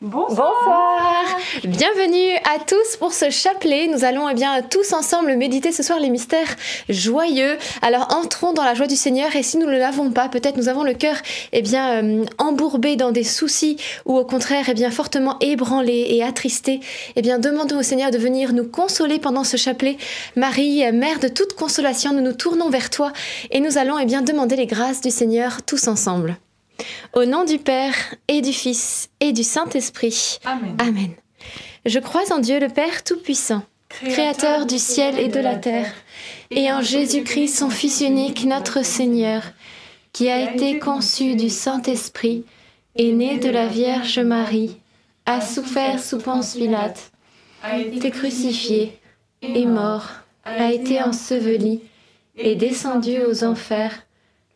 Bonsoir. Bienvenue à tous pour ce chapelet. Nous allons eh bien tous ensemble méditer ce soir les mystères joyeux. Alors entrons dans la joie du Seigneur et si nous ne l'avons pas, peut-être nous avons le cœur eh bien euh, embourbé dans des soucis ou au contraire eh bien fortement ébranlé et attristé. Eh bien demandons au Seigneur de venir nous consoler pendant ce chapelet. Marie, mère de toute consolation, nous nous tournons vers toi et nous allons eh bien demander les grâces du Seigneur tous ensemble. Au nom du Père et du Fils et du Saint-Esprit. Amen. Je crois en Dieu le Père Tout-Puissant, Créateur du ciel et de la terre, et en Jésus-Christ, son Fils unique, notre Seigneur, qui a été conçu du Saint-Esprit, est né de la Vierge Marie, a souffert sous Ponce Pilate, a été crucifié, est mort, a été enseveli, est descendu aux enfers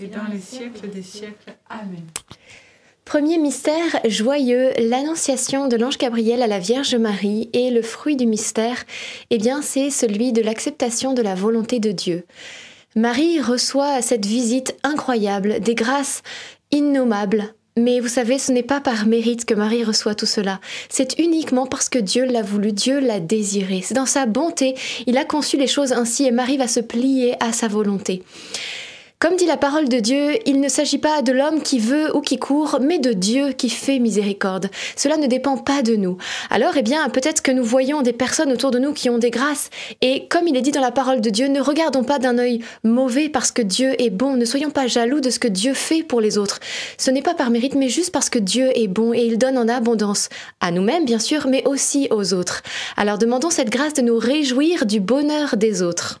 et dans les siècles des siècles. Amen. Premier mystère joyeux, l'annonciation de l'ange Gabriel à la Vierge Marie et le fruit du mystère, eh bien c'est celui de l'acceptation de la volonté de Dieu. Marie reçoit cette visite incroyable, des grâces innommables. Mais vous savez, ce n'est pas par mérite que Marie reçoit tout cela. C'est uniquement parce que Dieu l'a voulu, Dieu l'a désiré. C'est dans sa bonté, il a conçu les choses ainsi et Marie va se plier à sa volonté. Comme dit la parole de Dieu, il ne s'agit pas de l'homme qui veut ou qui court, mais de Dieu qui fait miséricorde. Cela ne dépend pas de nous. Alors, eh bien, peut-être que nous voyons des personnes autour de nous qui ont des grâces, et comme il est dit dans la parole de Dieu, ne regardons pas d'un œil mauvais parce que Dieu est bon, ne soyons pas jaloux de ce que Dieu fait pour les autres. Ce n'est pas par mérite, mais juste parce que Dieu est bon et il donne en abondance, à nous-mêmes bien sûr, mais aussi aux autres. Alors demandons cette grâce de nous réjouir du bonheur des autres.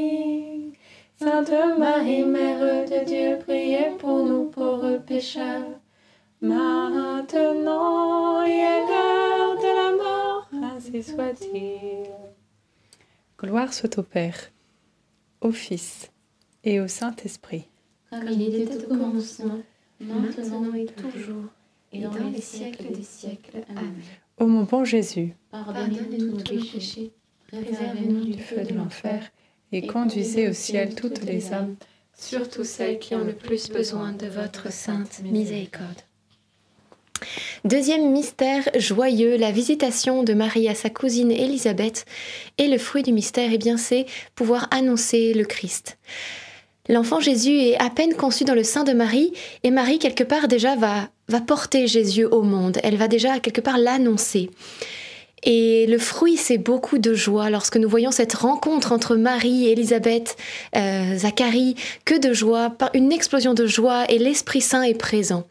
Sainte Marie, Mère de Dieu, priez pour nous pauvres pécheurs, maintenant et à l'heure de la mort, ainsi soit-il. Gloire soit au Père, au Fils et au Saint-Esprit. Comme il était au commencement, maintenant et toujours, et dans les siècles des siècles. Amen. Ô mon bon Jésus, pardonnez-nous tous nos péchés, préservez-nous du feu de l'enfer, et conduisez au ciel toutes les âmes, surtout celles qui ont le plus besoin de votre sainte miséricorde. Deuxième mystère joyeux, la visitation de Marie à sa cousine Élisabeth. Et le fruit du mystère, eh bien, c'est pouvoir annoncer le Christ. L'enfant Jésus est à peine conçu dans le sein de Marie, et Marie, quelque part, déjà va, va porter Jésus au monde. Elle va déjà, quelque part, l'annoncer. Et le fruit, c'est beaucoup de joie. Lorsque nous voyons cette rencontre entre Marie, Élisabeth, euh, Zacharie, que de joie, une explosion de joie, et l'Esprit Saint est présent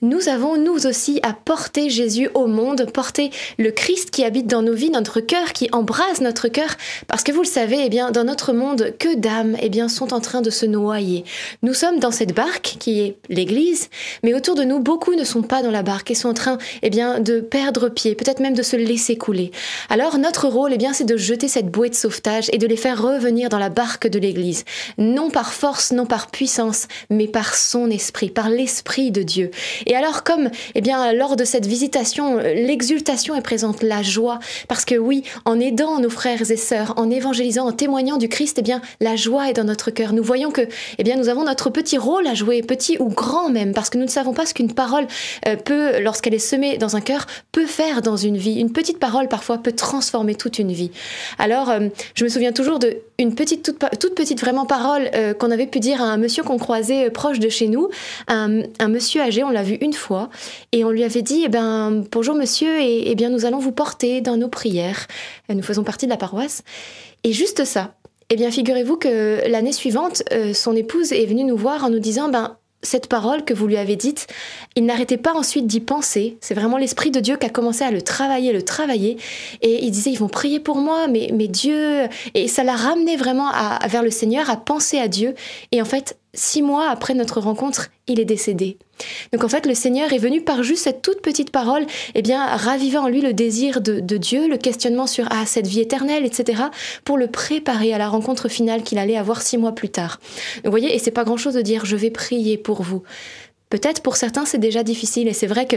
nous avons nous aussi à porter Jésus au monde, porter le Christ qui habite dans nos vies, notre cœur, qui embrase notre cœur, parce que vous le savez, eh bien, dans notre monde, que d'âmes eh bien, sont en train de se noyer. Nous sommes dans cette barque qui est l'Église, mais autour de nous, beaucoup ne sont pas dans la barque et sont en train eh bien, de perdre pied, peut-être même de se laisser couler. Alors notre rôle, eh bien, c'est de jeter cette bouée de sauvetage et de les faire revenir dans la barque de l'Église, non par force, non par puissance, mais par son esprit, par l'esprit de Dieu. Et alors comme, eh bien, lors de cette visitation, l'exultation est présente, la joie, parce que oui, en aidant nos frères et sœurs, en évangélisant, en témoignant du Christ, eh bien, la joie est dans notre cœur. Nous voyons que, eh bien, nous avons notre petit rôle à jouer, petit ou grand même, parce que nous ne savons pas ce qu'une parole euh, peut, lorsqu'elle est semée dans un cœur, peut faire dans une vie. Une petite parole parfois peut transformer toute une vie. Alors, euh, je me souviens toujours de une petite, toute, petite vraiment parole euh, qu'on avait pu dire à un monsieur qu'on croisait proche de chez nous, un monsieur âgé, on l'a vu une fois et on lui avait dit eh ben bonjour monsieur et, eh bien nous allons vous porter dans nos prières. Nous faisons partie de la paroisse et juste ça. Eh bien figurez-vous que l'année suivante, euh, son épouse est venue nous voir en nous disant ben cette parole que vous lui avez dite, il n'arrêtait pas ensuite d'y penser. C'est vraiment l'Esprit de Dieu qui a commencé à le travailler, le travailler. Et il disait, ils vont prier pour moi, mais, mais Dieu... Et ça l'a ramené vraiment à, vers le Seigneur, à penser à Dieu. Et en fait, six mois après notre rencontre, il est décédé. Donc en fait, le Seigneur est venu par juste cette toute petite parole, eh bien, raviver en lui le désir de, Dieu, le questionnement sur ah, cette vie éternelle, etc., pour le préparer à la rencontre finale qu'il allait avoir six mois plus tard. vous voyez, et c'est pas grand chose de dire je vais prier pour vous. Peut-être pour certains c'est déjà difficile, et c'est vrai que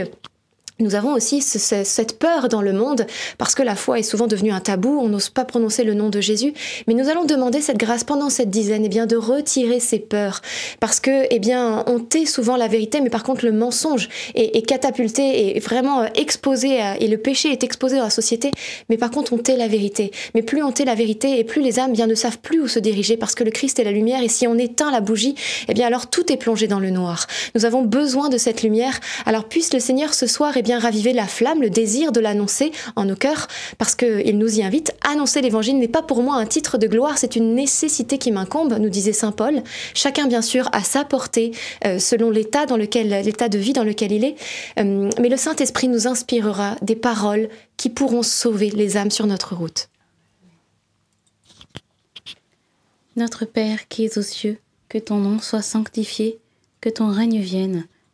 nous avons aussi cette peur dans le monde parce que la foi est souvent devenue un tabou, on n'ose pas prononcer le nom de Jésus, mais nous allons demander cette grâce pendant cette dizaine, eh bien de retirer ces peurs parce que eh bien on tait souvent la vérité, mais par contre le mensonge est, catapulté et vraiment euh, exposé et le péché est exposé dans la société, mais par contre on tait la vérité. Mais plus on tait la vérité et plus les âmes bien ne savent plus où se diriger parce que le Christ est la lumière et si on éteint la bougie, eh bien alors tout est plongé dans le noir. Nous avons besoin de cette lumière. Alors puisse le Seigneur ce soir eh bien raviver la flamme, le désir de l'annoncer en nos cœurs, parce qu'il nous y invite. Annoncer l'évangile n'est pas pour moi un titre de gloire, c'est une nécessité qui m'incombe, nous disait saint Paul. Chacun, bien sûr, a sa portée euh, selon l'état dans lequel, l'état de vie dans lequel il est. Euh, mais le Saint-Esprit nous inspirera des paroles qui pourront sauver les âmes sur notre route. Notre Père qui es aux cieux, que ton nom soit sanctifié, que ton règne vienne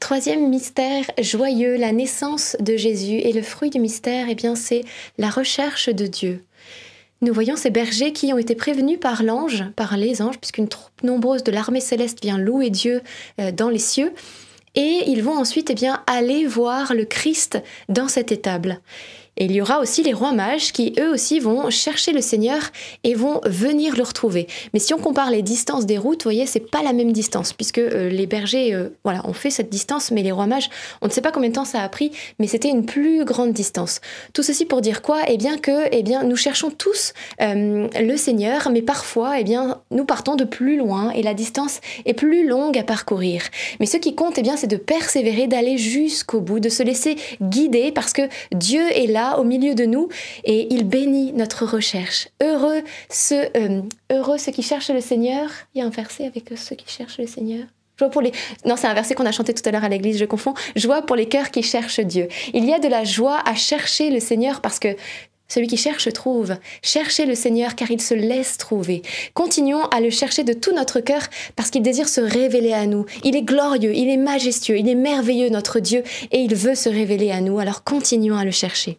Troisième mystère joyeux, la naissance de Jésus. Et le fruit du mystère, eh bien, c'est la recherche de Dieu. nous voyons ces bergers qui ont été prévenus par l'ange, par les anges, puisqu'une troupe nombreuse de l'armée céleste vient louer Dieu euh, dans les cieux. Et ils vont ensuite eh bien, aller voir le Christ dans cette étable. Et il y aura aussi les rois mages qui, eux aussi, vont chercher le Seigneur et vont venir le retrouver. Mais si on compare les distances des routes, vous voyez, c'est pas la même distance, puisque euh, les bergers, euh, voilà, ont fait cette distance, mais les rois mages, on ne sait pas combien de temps ça a pris, mais c'était une plus grande distance. Tout ceci pour dire quoi? Eh bien que, eh bien, nous cherchons tous euh, le Seigneur, mais parfois, eh bien, nous partons de plus loin et la distance est plus longue à parcourir. Mais ce qui compte, eh bien, c'est de persévérer, d'aller jusqu'au bout, de se laisser guider, parce que Dieu est là au milieu de nous et il bénit notre recherche. Heureux ceux, euh, heureux ceux qui cherchent le Seigneur. Il y a un verset avec ceux qui cherchent le Seigneur. Joie pour les... Non, c'est un verset qu'on a chanté tout à l'heure à l'église, je confonds. Joie pour les cœurs qui cherchent Dieu. Il y a de la joie à chercher le Seigneur parce que celui qui cherche trouve. Cherchez le Seigneur car il se laisse trouver. Continuons à le chercher de tout notre cœur parce qu'il désire se révéler à nous. Il est glorieux, il est majestueux, il est merveilleux notre Dieu et il veut se révéler à nous. Alors continuons à le chercher.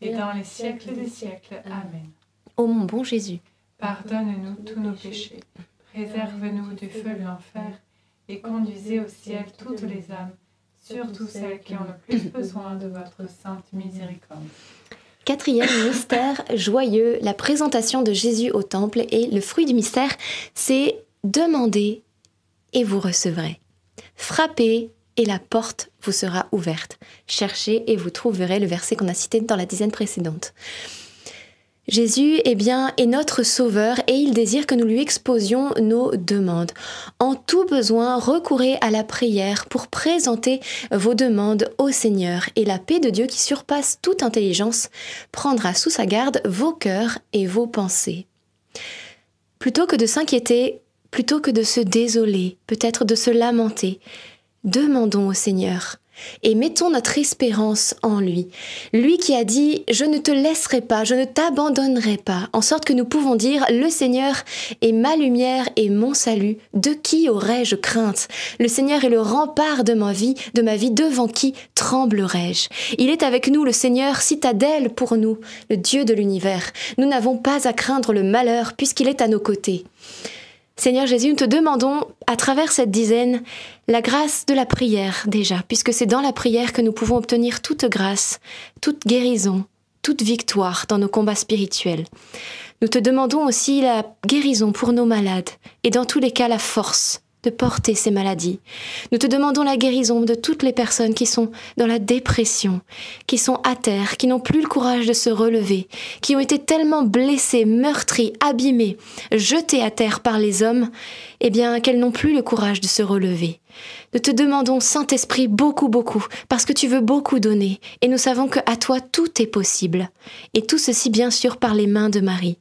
et dans les siècles des siècles. Amen. Ô mon bon Jésus, pardonne-nous tous nos péchés, préserve-nous du feu de l'enfer, et conduisez au ciel toutes les âmes, surtout celles qui ont le plus besoin de votre sainte miséricorde. Quatrième mystère joyeux, la présentation de Jésus au temple et le fruit du mystère, c'est demander et vous recevrez. Frappez et la porte vous sera ouverte. Cherchez et vous trouverez le verset qu'on a cité dans la dizaine précédente. Jésus bien, est notre Sauveur et il désire que nous lui exposions nos demandes. En tout besoin, recourez à la prière pour présenter vos demandes au Seigneur et la paix de Dieu qui surpasse toute intelligence prendra sous sa garde vos cœurs et vos pensées. Plutôt que de s'inquiéter, plutôt que de se désoler, peut-être de se lamenter, demandons au Seigneur et mettons notre espérance en lui. Lui qui a dit ⁇ Je ne te laisserai pas, je ne t'abandonnerai pas ⁇ en sorte que nous pouvons dire ⁇ Le Seigneur est ma lumière et mon salut, de qui aurais-je crainte? Le Seigneur est le rempart de ma vie, de ma vie devant qui tremblerai-je? Il est avec nous, le Seigneur, citadelle pour nous, le Dieu de l'univers. Nous n'avons pas à craindre le malheur puisqu'il est à nos côtés. Seigneur Jésus, nous te demandons, à travers cette dizaine, la grâce de la prière déjà, puisque c'est dans la prière que nous pouvons obtenir toute grâce, toute guérison, toute victoire dans nos combats spirituels. Nous te demandons aussi la guérison pour nos malades, et dans tous les cas la force de porter ces maladies. Nous te demandons la guérison de toutes les personnes qui sont dans la dépression, qui sont à terre, qui n'ont plus le courage de se relever, qui ont été tellement blessées, meurtries, abîmées, jetées à terre par les hommes, eh bien qu'elles n'ont plus le courage de se relever. Nous te demandons, Saint-Esprit, beaucoup, beaucoup, parce que tu veux beaucoup donner, et nous savons que à toi tout est possible, et tout ceci bien sûr par les mains de Marie.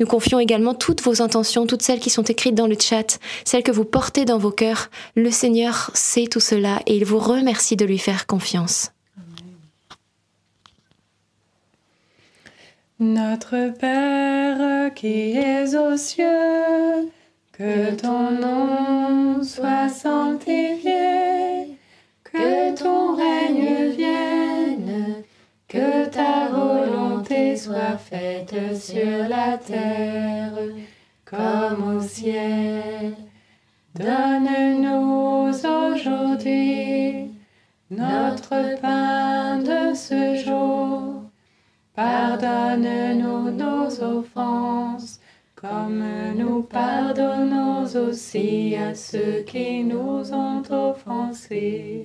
Nous confions également toutes vos intentions, toutes celles qui sont écrites dans le chat, celles que vous portez dans vos cœurs. Le Seigneur sait tout cela et il vous remercie de lui faire confiance. Notre Père qui es aux cieux, que ton nom soit sanctifié, que ton règne vienne que ta volonté soit faite sur la terre comme au ciel. Donne-nous aujourd'hui notre pain de ce jour. Pardonne-nous nos offenses, comme nous pardonnons aussi à ceux qui nous ont offensés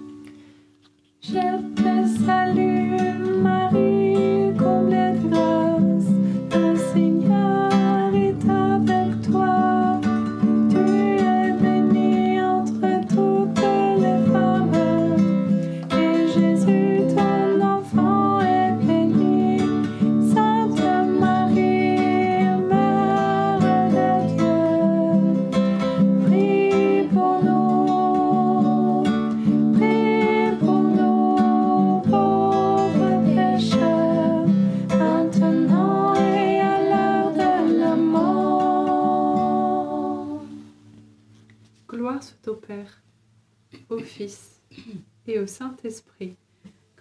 Je te salue, Marie,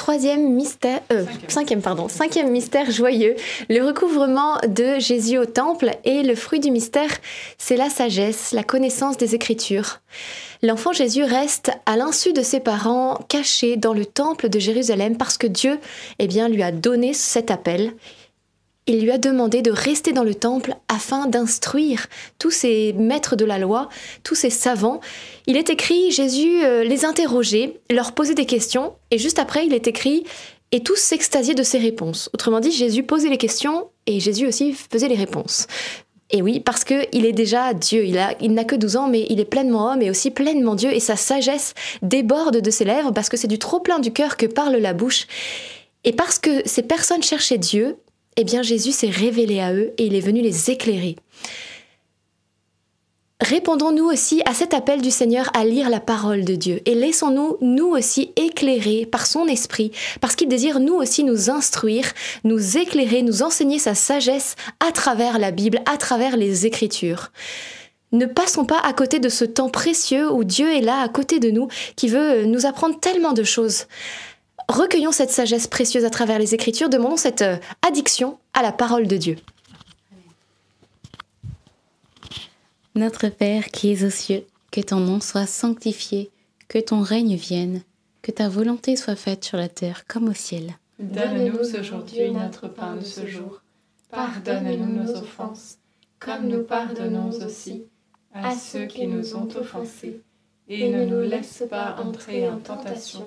Troisième mystère, euh, cinquième. pardon, cinquième mystère joyeux, le recouvrement de Jésus au temple et le fruit du mystère, c'est la sagesse, la connaissance des Écritures. L'enfant Jésus reste, à l'insu de ses parents, caché dans le temple de Jérusalem parce que Dieu, eh bien, lui a donné cet appel. Il lui a demandé de rester dans le temple afin d'instruire tous ces maîtres de la loi, tous ces savants. Il est écrit, Jésus euh, les interrogeait, leur posait des questions, et juste après, il est écrit, et tous s'extasiaient de ses réponses. Autrement dit, Jésus posait les questions, et Jésus aussi faisait les réponses. Et oui, parce qu'il est déjà Dieu, il, a, il n'a que 12 ans, mais il est pleinement homme et aussi pleinement Dieu, et sa sagesse déborde de ses lèvres, parce que c'est du trop-plein du cœur que parle la bouche. Et parce que ces personnes cherchaient Dieu, eh bien Jésus s'est révélé à eux et il est venu les éclairer. Répondons-nous aussi à cet appel du Seigneur à lire la parole de Dieu et laissons-nous nous aussi éclairer par son esprit parce qu'il désire nous aussi nous instruire, nous éclairer, nous enseigner sa sagesse à travers la Bible, à travers les Écritures. Ne passons pas à côté de ce temps précieux où Dieu est là à côté de nous qui veut nous apprendre tellement de choses. Recueillons cette sagesse précieuse à travers les Écritures, demandons cette euh, addiction à la parole de Dieu. Notre Père qui es aux cieux, que ton nom soit sanctifié, que ton règne vienne, que ta volonté soit faite sur la terre comme au ciel. Donne-nous aujourd'hui notre pain de ce jour. Pardonne-nous nos offenses, comme nous pardonnons aussi à ceux qui nous ont offensés. Et ne nous laisse pas entrer en tentation,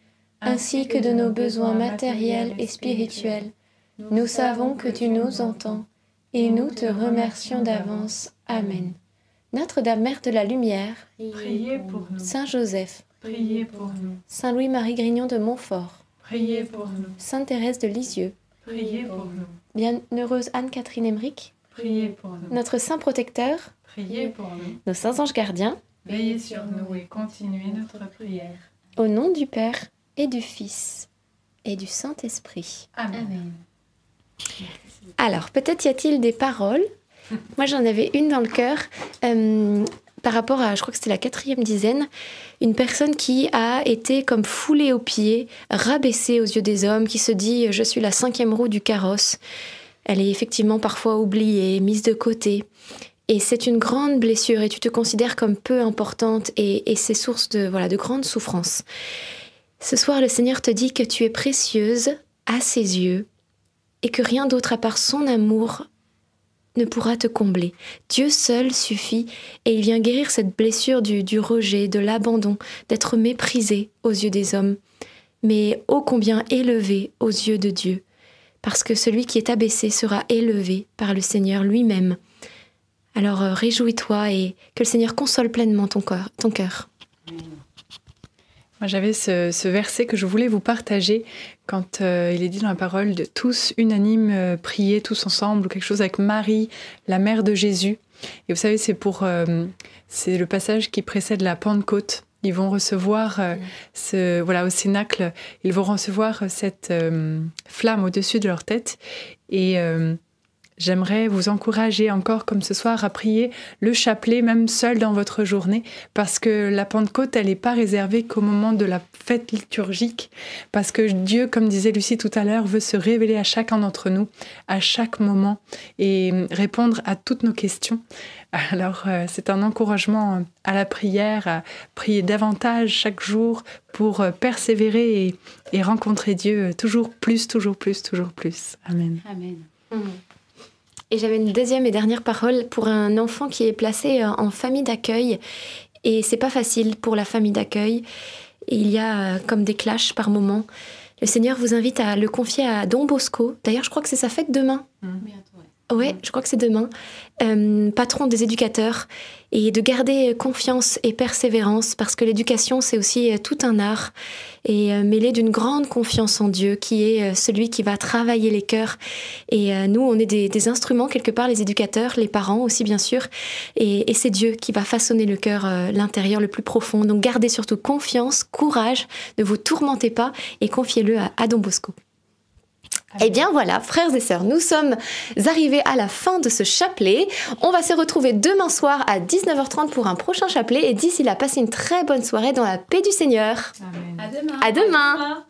ainsi que de nos besoins matériels et spirituels. Nous savons que tu nous entends, et nous te remercions d'avance. Amen. Notre-Dame Mère de la Lumière, Priez pour nous. Saint Joseph, Priez pour nous. Saint Louis-Marie Grignon de Montfort, Priez pour nous. Sainte Thérèse de Lisieux, Priez pour nous. Bienheureuse Anne-Catherine Emmerich, Priez pour nous. notre Saint Protecteur, Priez pour nous. nos saints anges gardiens, Veillez sur nous et continuez notre prière. au nom du Père et du Fils et du Saint-Esprit. Amen. Alors, peut-être y a-t-il des paroles? Moi, j'en avais une dans le cœur euh, par rapport à, je crois que c'était la quatrième dizaine, une personne qui a été comme foulée aux pieds, rabaissée aux yeux des hommes, qui se dit je suis la cinquième roue du carrosse. Elle est effectivement parfois oubliée, mise de côté. Et c'est une grande blessure et tu te considères comme peu importante et, et c'est source de, voilà, de grande souffrance. Ce soir, le Seigneur te dit que tu es précieuse à ses yeux et que rien d'autre à part son amour ne pourra te combler. Dieu seul suffit et il vient guérir cette blessure du, rejet, de l'abandon, d'être méprisé aux yeux des hommes, mais ô combien élevé aux yeux de Dieu, parce que celui qui est abaissé sera élevé par le Seigneur lui-même. Alors euh, réjouis-toi et que le Seigneur console pleinement. Ton cœur. J'avais ce, ce verset que je voulais vous partager quand euh, il est dit dans la parole de tous unanimes euh, prier tous ensemble ou quelque chose avec Marie, la mère de Jésus. Et vous savez, c'est pour euh, c'est le passage qui précède la Pentecôte. Ils vont recevoir euh, ce voilà au cénacle, ils vont recevoir cette flamme au-dessus de leur tête et J'aimerais vous encourager encore comme ce soir à prier le chapelet même seul dans votre journée parce que la Pentecôte elle n'est pas réservée qu'au moment de la fête liturgique parce que Dieu comme disait Lucie tout à l'heure veut se révéler à chacun d'entre nous à chaque moment et répondre à toutes nos questions. Alors euh, c'est un encouragement à la prière, à prier davantage chaque jour pour euh, persévérer et, et rencontrer Dieu toujours plus, toujours plus, toujours plus. Amen. Amen. Et j'avais une deuxième et dernière parole pour un enfant qui est placé euh, en famille d'accueil. Et c'est pas facile pour la famille d'accueil. Et il y a euh, comme des clashs par moment. Le Seigneur vous invite à le confier à Don Bosco. D'ailleurs, je crois que c'est sa fête demain. Ouais, je crois que c'est demain. Euh, patron des éducateurs. Et de garder confiance et persévérance, parce que l'éducation, c'est aussi euh, tout un art. Et euh, mêlé d'une grande confiance en Dieu, qui est celui qui va travailler les cœurs. Et nous, on est des, des instruments, quelque part, les éducateurs, les parents aussi, bien sûr. Et, et c'est Dieu qui va façonner le cœur, l'intérieur le plus profond. Donc gardez surtout confiance, courage, ne vous tourmentez pas et confiez-le à, à Don Bosco. Eh bien voilà, frères et sœurs, nous sommes arrivés à la fin de ce chapelet. On va se retrouver demain soir à 19h30 pour un prochain chapelet et d'ici là, passez une très bonne soirée dans la paix du Seigneur. Amen. À demain. À demain.